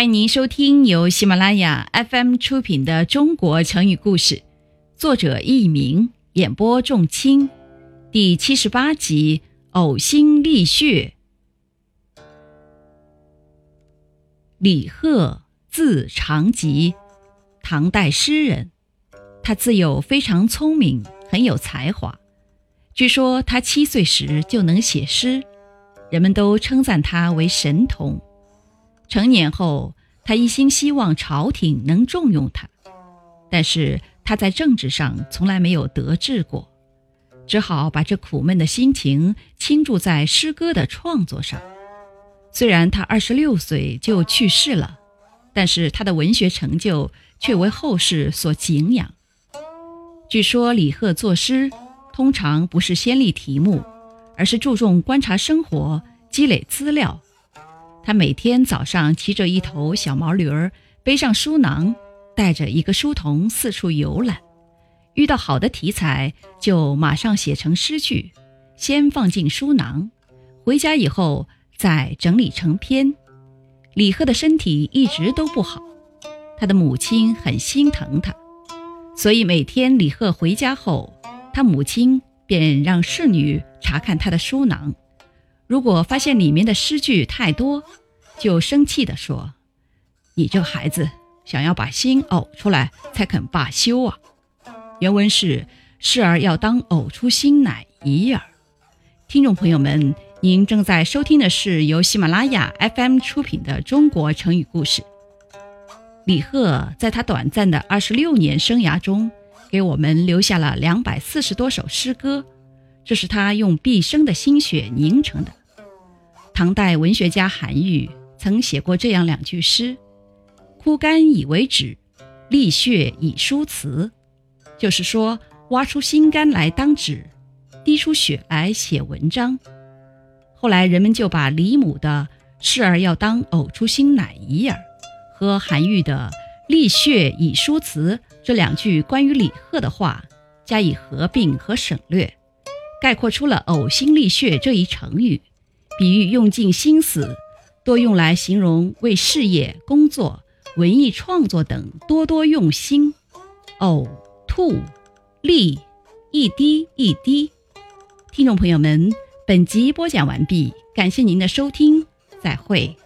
欢迎您收听由喜马拉雅 FM 出品的《中国成语故事》，作者佚名，演播仲卿，第七十八集《呕心沥血》。李贺，字长吉，唐代诗人。他自幼非常聪明，很有才华。据说他七岁时就能写诗，人们都称赞他为神童。成年后，他一心希望朝廷能重用他，但是他在政治上从来没有得志过，只好把这苦闷的心情倾注在诗歌的创作上。虽然他二十六岁就去世了，但是他的文学成就却为后世所敬仰。据说李贺作诗通常不是先立题目，而是注重观察生活，积累资料。他每天早上骑着一头小毛驴儿，背上书囊，带着一个书童四处游览。遇到好的题材，就马上写成诗句，先放进书囊，回家以后再整理成篇。李贺的身体一直都不好，他的母亲很心疼他，所以每天李贺回家后，他母亲便让侍女查看他的书囊。如果发现里面的诗句太多，就生气地说：“你这孩子，想要把心呕出来才肯罢休啊！”原文是“事儿要当呕出心乃已耳”。听众朋友们，您正在收听的是由喜马拉雅 FM 出品的《中国成语故事》。李贺在他短暂的二十六年生涯中，给我们留下了两百四十多首诗歌，这是他用毕生的心血凝成的。唐代文学家韩愈曾写过这样两句诗：“枯干以为纸，沥血以书词。”就是说，挖出心肝来当纸，滴出血来写文章。后来人们就把李母的“事儿要当呕出心乃一耳”和韩愈的“沥血以书词”这两句关于李贺的话加以合并和省略，概括出了“呕心沥血”这一成语。比喻用尽心思，多用来形容为事业、工作、文艺创作等多多用心。呕吐、沥，一滴一滴。听众朋友们，本集播讲完毕，感谢您的收听，再会。